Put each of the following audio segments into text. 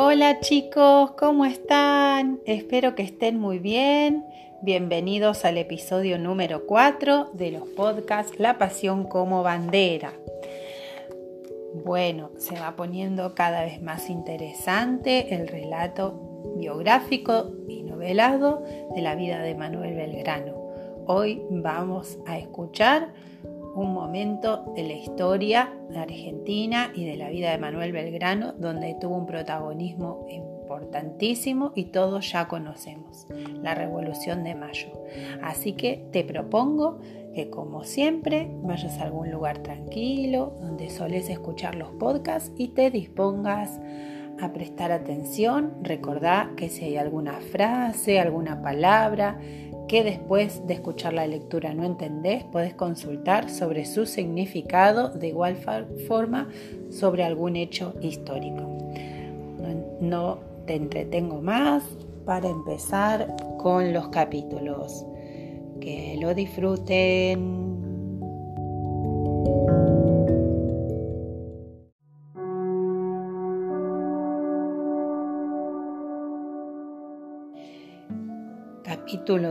Hola chicos, ¿cómo están? Espero que estén muy bien. Bienvenidos al episodio número 4 de los podcasts La Pasión como Bandera. Bueno, se va poniendo cada vez más interesante el relato biográfico y novelado de la vida de Manuel Belgrano. Hoy vamos a escuchar momento de la historia de Argentina y de la vida de Manuel Belgrano, donde tuvo un protagonismo importantísimo y todos ya conocemos, la Revolución de Mayo. Así que te propongo que como siempre vayas a algún lugar tranquilo, donde soles escuchar los podcasts y te dispongas a prestar atención. Recordá que si hay alguna frase, alguna palabra, que después de escuchar la lectura no entendés, podés consultar sobre su significado de igual forma sobre algún hecho histórico. No, te entretengo más para empezar con los capítulos. Que lo disfruten.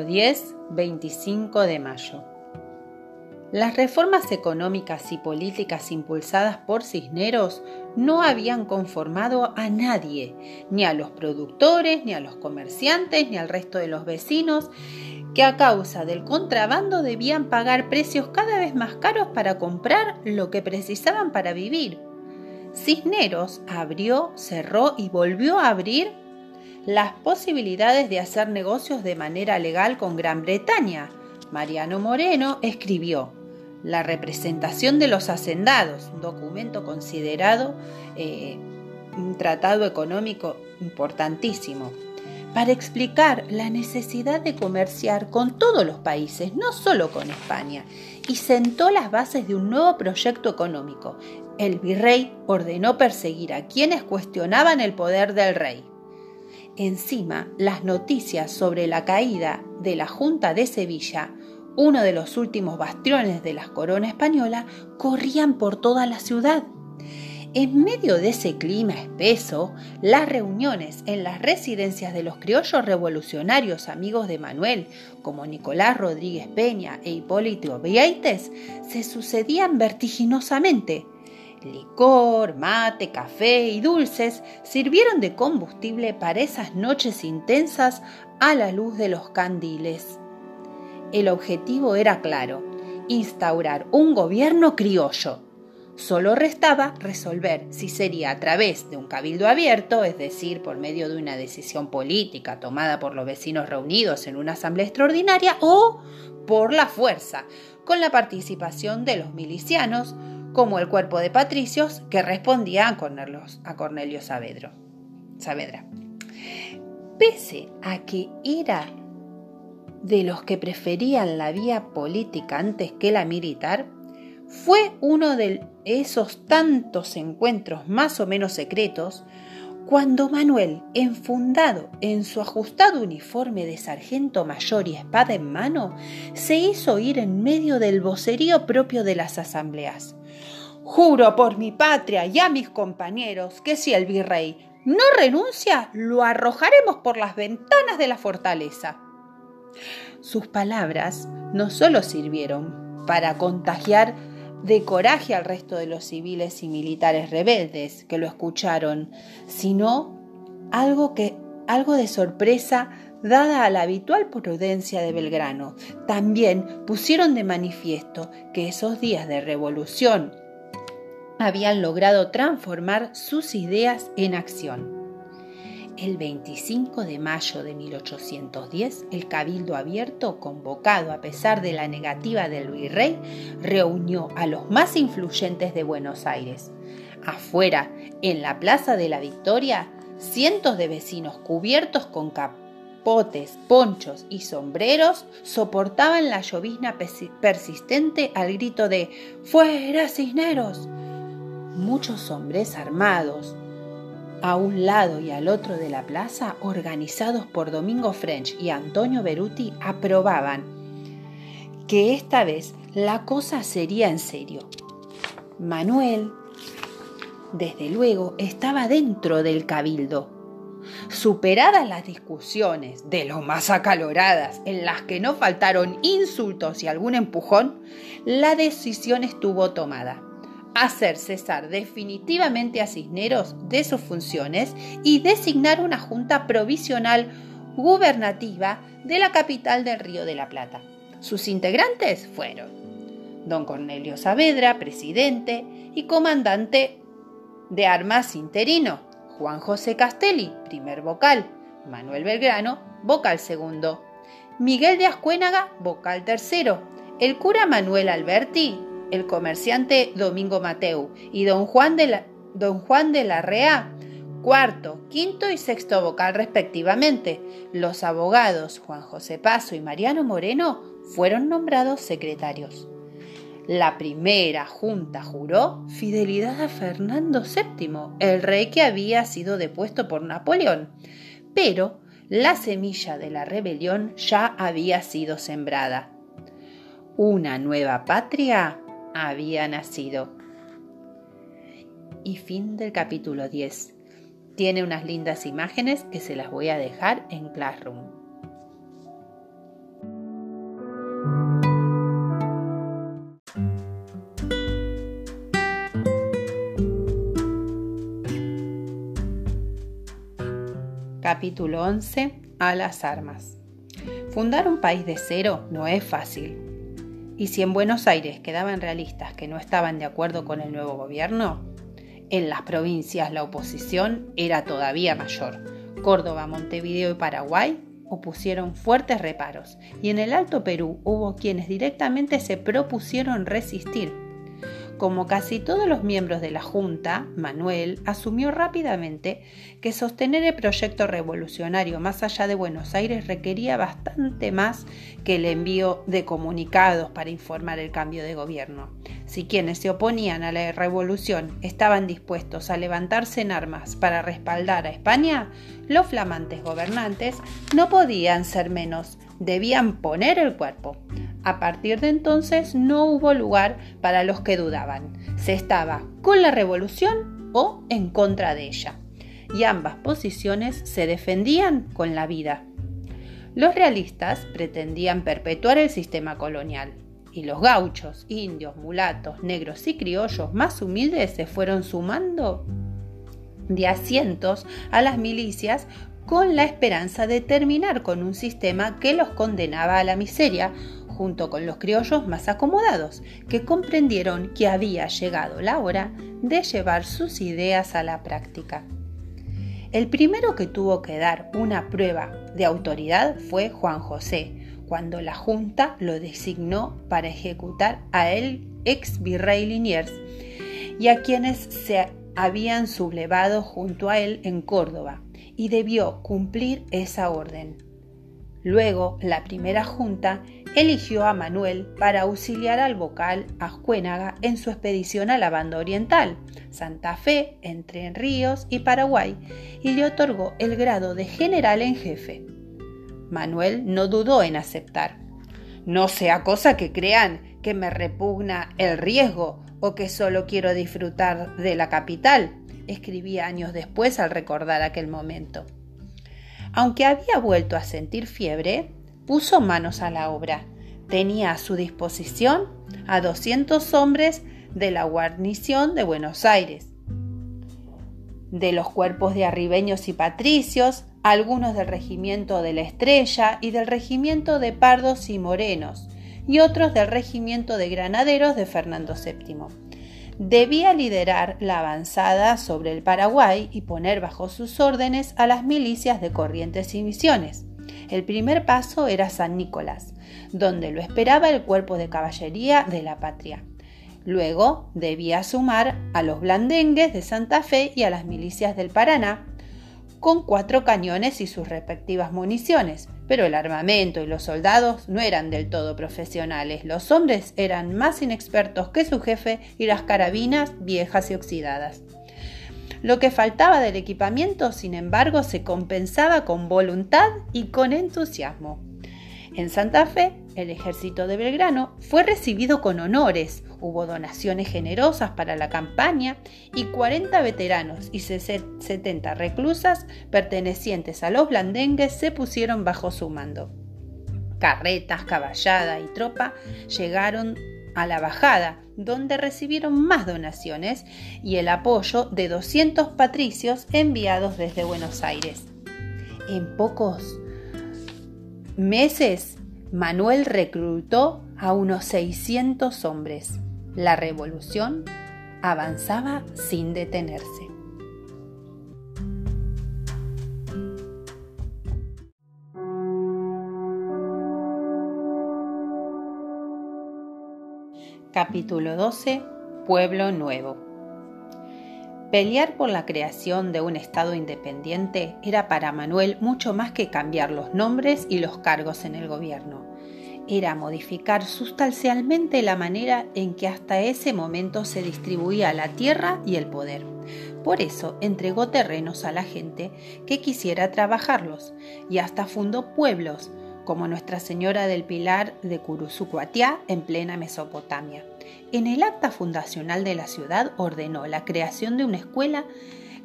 Capítulo 10, 25 de mayo. Las reformas económicas y políticas impulsadas por Cisneros no habían conformado a nadie, ni a los productores, ni a los comerciantes, ni al resto de los vecinos, que a causa del contrabando debían pagar precios cada vez más caros para comprar lo que precisaban para vivir. Cisneros abrió, cerró y volvió a abrir las posibilidades de hacer negocios de manera legal con Gran Bretaña. Mariano Moreno escribió La representación de los hacendados, un documento considerado eh, un tratado económico importantísimo, para explicar la necesidad de comerciar con todos los países, no solo con España, y sentó las bases de un nuevo proyecto económico. El virrey ordenó perseguir a quienes cuestionaban el poder del rey. Encima, las noticias sobre la caída de la Junta de Sevilla, uno de los últimos bastiones de la corona española, corrían por toda la ciudad. En medio de ese clima espeso, las reuniones en las residencias de los criollos revolucionarios amigos de Manuel, como Nicolás Rodríguez Peña e Hipólito Vieites, se sucedían vertiginosamente Licor, mate, café y dulces sirvieron de combustible para esas noches intensas a la luz de los candiles. El objetivo era claro, instaurar un gobierno criollo. Solo restaba resolver si sería a través de un cabildo abierto, es decir, por medio de una decisión política tomada por los vecinos reunidos en una asamblea extraordinaria, o por la fuerza, con la participación de los milicianos, como el cuerpo de patricios que respondía a Cornelio, a Cornelio Saavedra. Pese a que era de los que preferían la vía política antes que la militar, fue uno de esos tantos encuentros más o menos secretos cuando Manuel, enfundado en su ajustado uniforme de sargento mayor y espada en mano, se hizo ir en medio del vocerío propio de las asambleas. Juro por mi patria y a mis compañeros que si el virrey no renuncia, lo arrojaremos por las ventanas de la fortaleza. Sus palabras no solo sirvieron para contagiar de coraje al resto de los civiles y militares rebeldes que lo escucharon, sino algo que algo de sorpresa dada a la habitual prudencia de Belgrano. También pusieron de manifiesto que esos días de revolución habían logrado transformar sus ideas en acción. El 25 de mayo de 1810, el Cabildo Abierto, convocado a pesar de la negativa del virrey, reunió a los más influyentes de Buenos Aires. Afuera, en la Plaza de la Victoria, cientos de vecinos cubiertos con capotes, ponchos y sombreros soportaban la llovizna persistente al grito de ¡Fuera, Cisneros! Muchos hombres armados, a un lado y al otro de la plaza, organizados por Domingo French y Antonio Beruti, aprobaban que esta vez la cosa sería en serio. Manuel, desde luego, estaba dentro del cabildo, Superadas las discusiones, de lo más acaloradas, en las que no faltaron insultos y algún empujón, la decisión estuvo tomada. Hacer cesar definitivamente a Cisneros de sus funciones y designar una junta provisional gubernativa de la capital del Río de la Plata. Sus integrantes fueron don Cornelio Saavedra, presidente y comandante de armas interino, Juan José Castelli, primer vocal, Manuel Belgrano, vocal segundo, Miguel de Ascuénaga, vocal tercero, el cura Manuel Alberti, el comerciante Domingo Mateu y don Juan de la, don Juan de la Rea, cuarto, quinto y sexto vocal respectivamente. Los abogados Juan José Paso y Mariano Moreno fueron nombrados secretarios. La primera junta juró fidelidad a Fernando VII, el rey que había sido depuesto por Napoleón, pero la semilla de la rebelión ya había sido sembrada. Una nueva patria había nacido. Y fin del capítulo 10. Tiene unas lindas imágenes que se las voy a dejar en Classroom. Capítulo 11. A las armas. Fundar un país de cero no es fácil. Y si en Buenos Aires quedaban realistas que no estaban de acuerdo con el nuevo gobierno, en las provincias la oposición era todavía mayor. Córdoba, Montevideo y Paraguay opusieron fuertes reparos, y en el Alto Perú hubo quienes directamente se propusieron resistir como casi todos los miembros de la Junta, Manuel asumió rápidamente que sostener el proyecto revolucionario más allá de Buenos Aires requería bastante más que el envío de comunicados para informar el cambio de gobierno. Si quienes se oponían a la revolución estaban dispuestos a levantarse en armas para respaldar a España, los flamantes gobernantes no podían ser menos, debían poner el cuerpo. A partir de entonces no hubo lugar para los que dudaban. Se estaba con la revolución o en contra de ella. Y ambas posiciones se defendían con la vida. Los realistas pretendían perpetuar el sistema colonial, y los gauchos, indios, mulatos, negros y criollos más humildes se fueron sumando de asientos a las milicias con la esperanza de terminar con un sistema que los condenaba a la miseria junto con los criollos más acomodados, que comprendieron que había llegado la hora de llevar sus ideas a la práctica. El primero que tuvo que dar una prueba de autoridad fue Juan José, cuando la Junta lo designó para ejecutar a el ex virrey Liniers y a quienes se habían sublevado junto a él en Córdoba, y debió cumplir esa orden. Luego, la primera junta eligió a Manuel para auxiliar al vocal Ascuénaga en su expedición a la banda oriental, Santa Fe, Entre Ríos y Paraguay, y le otorgó el grado de general en jefe. Manuel no dudó en aceptar. No sea cosa que crean que me repugna el riesgo o que solo quiero disfrutar de la capital, escribía años después al recordar aquel momento. Aunque había vuelto a sentir fiebre, puso manos a la obra. Tenía a su disposición a 200 hombres de la guarnición de Buenos Aires, de los cuerpos de arribeños y patricios, algunos del regimiento de la Estrella y del regimiento de Pardos y Morenos, y otros del regimiento de granaderos de Fernando VII debía liderar la avanzada sobre el Paraguay y poner bajo sus órdenes a las milicias de Corrientes y Misiones. El primer paso era San Nicolás, donde lo esperaba el cuerpo de caballería de la patria. Luego debía sumar a los blandengues de Santa Fe y a las milicias del Paraná, con cuatro cañones y sus respectivas municiones, pero el armamento y los soldados no eran del todo profesionales. Los hombres eran más inexpertos que su jefe y las carabinas viejas y oxidadas. Lo que faltaba del equipamiento, sin embargo, se compensaba con voluntad y con entusiasmo. En Santa Fe, El ejército de Belgrano fue recibido con honores, hubo donaciones generosas para la campaña y 40 veteranos y 70 reclusas pertenecientes a los blandengues se pusieron bajo su mando. Carretas, caballada y tropa llegaron a la bajada, donde recibieron más donaciones y el apoyo de 200 patricios enviados desde Buenos Aires. En pocos meses Manuel reclutó a unos 600 hombres. La revolución avanzaba sin detenerse. Capítulo 12 Pueblo Nuevo Pelear por la creación de un Estado independiente era para Manuel mucho más que cambiar los nombres y los cargos en el gobierno. Era modificar sustancialmente la manera en que hasta ese momento se distribuía la tierra y el poder. Por eso entregó terrenos a la gente que quisiera trabajarlos y hasta fundó pueblos como Nuestra Señora del Pilar de Curuzucuatiá en plena Mesopotamia. En el acta fundacional de la ciudad ordenó la creación de una escuela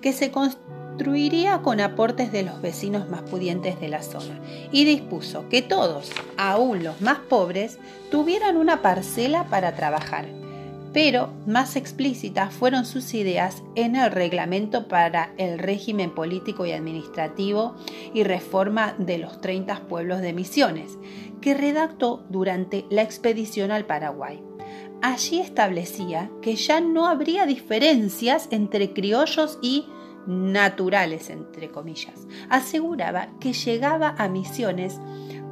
que se construiría con aportes de los vecinos más pudientes de la zona y dispuso que todos, aún los más pobres, tuvieran una parcela para trabajar pero más explícitas fueron sus ideas en el reglamento para el régimen político y administrativo y reforma de los 30 pueblos de Misiones, que redactó durante la expedición al Paraguay. Allí establecía que ya no habría diferencias entre criollos y naturales, entre comillas. Aseguraba que llegaba a Misiones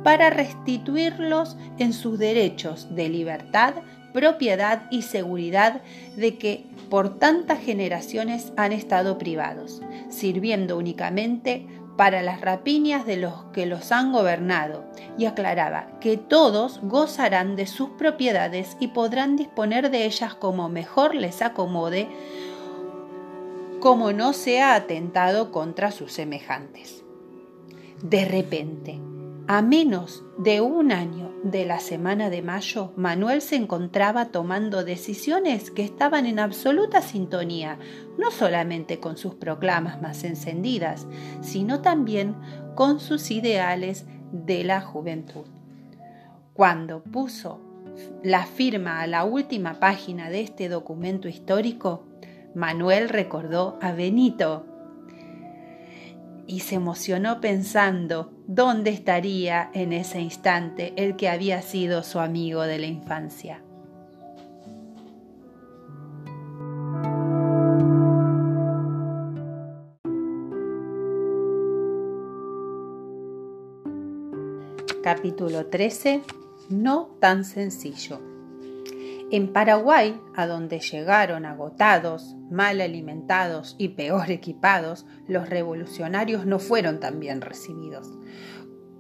para restituirlos en sus derechos de libertad, propiedad y seguridad de que por tantas generaciones han estado privados, sirviendo únicamente para las rapiñas de los que los han gobernado, y aclaraba que todos gozarán de sus propiedades y podrán disponer de ellas como mejor les acomode, como no sea atentado contra sus semejantes. De repente, a menos de un año de la semana de mayo, Manuel se encontraba tomando decisiones que estaban en absoluta sintonía, no solamente con sus proclamas más encendidas, sino también con sus ideales de la juventud. Cuando puso la firma a la última página de este documento histórico, Manuel recordó a Benito, y se emocionó pensando dónde estaría en ese instante el que había sido su amigo de la infancia. Capítulo 13. No tan sencillo. En Paraguay, a donde llegaron agotados, mal alimentados y peor equipados, los revolucionarios no fueron tan bien recibidos.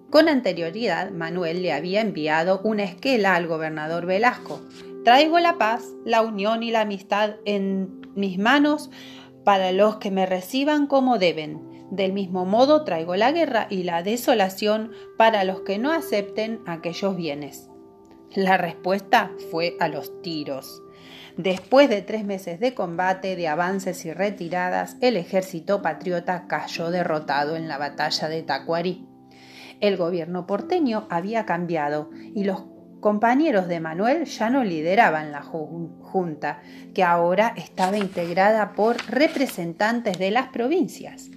Con anterioridad, Manuel le había enviado una esquela al gobernador Velasco. Traigo la paz, la unión y la amistad en mis manos para los que me reciban como deben. Del mismo modo traigo la guerra y la desolación para los que no acepten aquellos bienes. La respuesta fue a los tiros. Después de tres meses de combate, de avances y retiradas, el ejército patriota cayó derrotado en la batalla de Tacuarí. El gobierno porteño había cambiado y los compañeros de Manuel ya no lideraban la junta, que ahora estaba integrada por representantes de las provincias.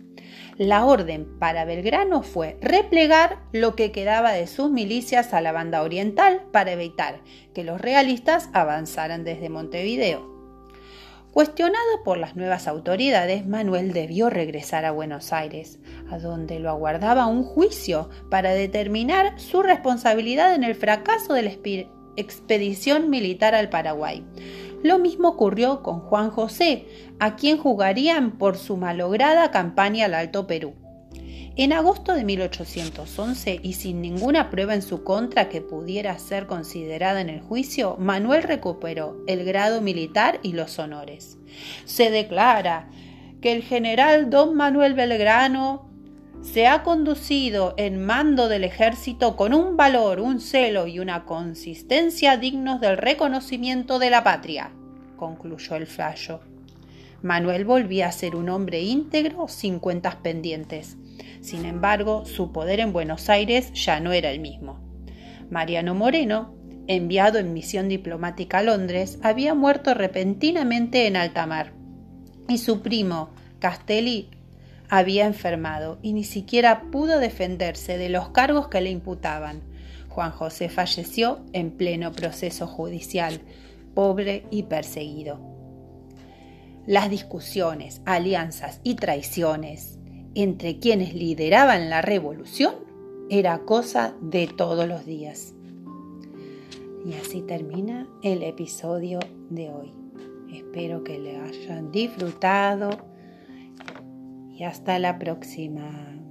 La orden para Belgrano fue replegar lo que quedaba de sus milicias a la banda oriental para evitar que los realistas avanzaran desde Montevideo. Cuestionado por las nuevas autoridades, Manuel debió regresar a Buenos Aires, a donde lo aguardaba un juicio para determinar su responsabilidad en el fracaso de la expedición militar al Paraguay. Lo mismo ocurrió con Juan José, a quien jugarían por su malograda campaña al Alto Perú. En agosto de 1811, y sin ninguna prueba en su contra que pudiera ser considerada en el juicio, Manuel recuperó el grado militar y los honores. Se declara que el general don Manuel Belgrano se ha conducido en mando del ejército con un valor, un celo y una consistencia dignos del reconocimiento de la patria, concluyó el fallo. Manuel volvía a ser un hombre íntegro sin cuentas pendientes. Sin embargo, su poder en Buenos Aires ya no era el mismo. Mariano Moreno, enviado en misión diplomática a Londres, había muerto repentinamente en alta mar, y su primo, Castelli, había enfermado y ni siquiera pudo defenderse de los cargos que le imputaban. Juan José falleció en pleno proceso judicial, pobre y perseguido. Las discusiones, alianzas y traiciones entre quienes lideraban la revolución era cosa de todos los días. Y así termina el episodio de hoy. Espero que le hayan disfrutado y hasta la próxima.